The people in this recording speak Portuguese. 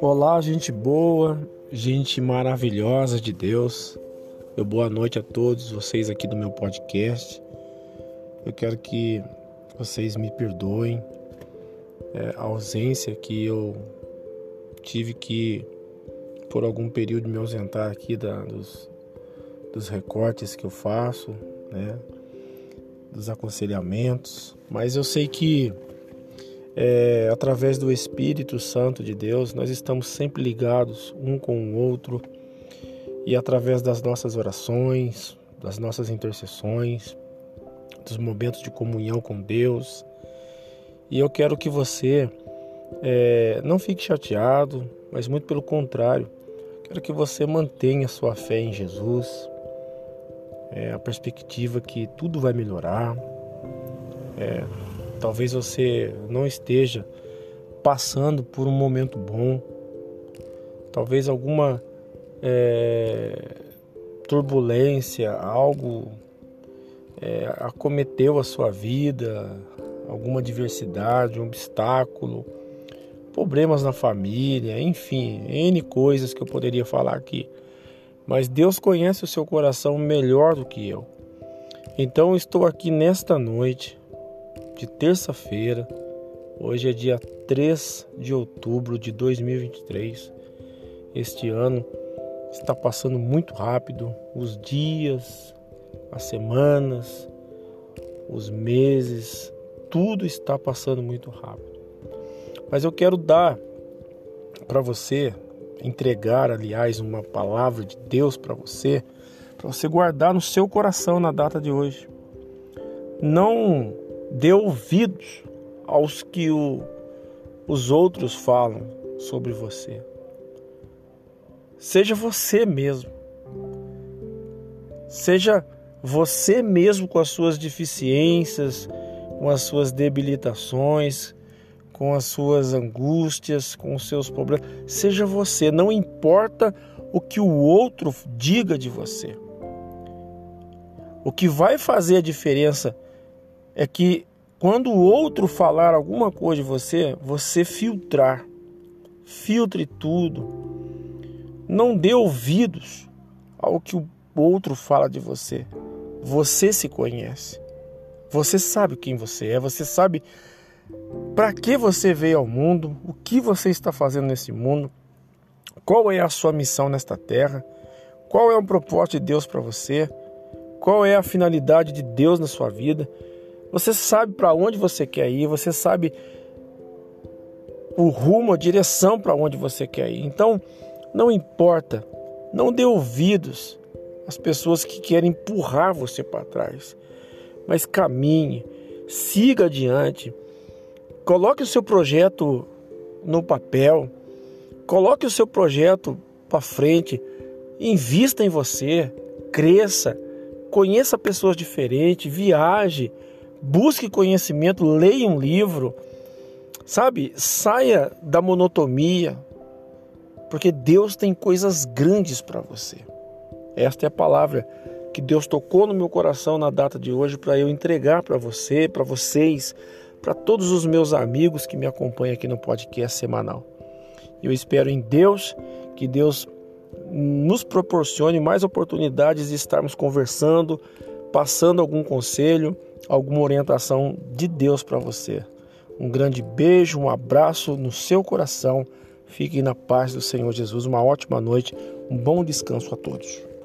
Olá, gente boa, gente maravilhosa de Deus. Eu boa noite a todos vocês aqui do meu podcast. Eu quero que vocês me perdoem é, a ausência que eu tive que por algum período me ausentar aqui da, dos, dos recortes que eu faço, né, dos aconselhamentos, mas eu sei que é, através do Espírito Santo de Deus nós estamos sempre ligados um com o outro e através das nossas orações, das nossas intercessões, dos momentos de comunhão com Deus. E eu quero que você é, não fique chateado, mas muito pelo contrário, quero que você mantenha sua fé em Jesus, é, a perspectiva que tudo vai melhorar. É, talvez você não esteja passando por um momento bom, talvez alguma é, turbulência, algo é, acometeu a sua vida, alguma adversidade, um obstáculo, problemas na família, enfim, N coisas que eu poderia falar aqui. Mas Deus conhece o seu coração melhor do que eu. Então estou aqui nesta noite de terça-feira. Hoje é dia 3 de outubro de 2023. Este ano está passando muito rápido, os dias, as semanas, os meses, tudo está passando muito rápido. Mas eu quero dar para você, entregar, aliás, uma palavra de Deus para você, para você guardar no seu coração na data de hoje. Não dê ouvidos aos que o, os outros falam sobre você. Seja você mesmo. Seja você mesmo com as suas deficiências, com as suas debilitações, com as suas angústias, com os seus problemas. Seja você, não importa o que o outro diga de você. O que vai fazer a diferença é que quando o outro falar alguma coisa de você, você filtrar. Filtre tudo. Não dê ouvidos ao que o outro fala de você. Você se conhece. Você sabe quem você é, você sabe para que você veio ao mundo, o que você está fazendo nesse mundo, qual é a sua missão nesta terra, qual é o propósito de Deus para você, qual é a finalidade de Deus na sua vida. Você sabe para onde você quer ir, você sabe o rumo, a direção para onde você quer ir. Então, não importa, não dê ouvidos às pessoas que querem empurrar você para trás mas caminhe, siga adiante, coloque o seu projeto no papel, coloque o seu projeto para frente, invista em você, cresça, conheça pessoas diferentes, viaje, busque conhecimento, leia um livro, sabe? Saia da monotonia, porque Deus tem coisas grandes para você. Esta é a palavra que Deus tocou no meu coração na data de hoje para eu entregar para você, para vocês, para todos os meus amigos que me acompanham aqui no podcast semanal. Eu espero em Deus que Deus nos proporcione mais oportunidades de estarmos conversando, passando algum conselho, alguma orientação de Deus para você. Um grande beijo, um abraço no seu coração. Fiquem na paz do Senhor Jesus. Uma ótima noite, um bom descanso a todos.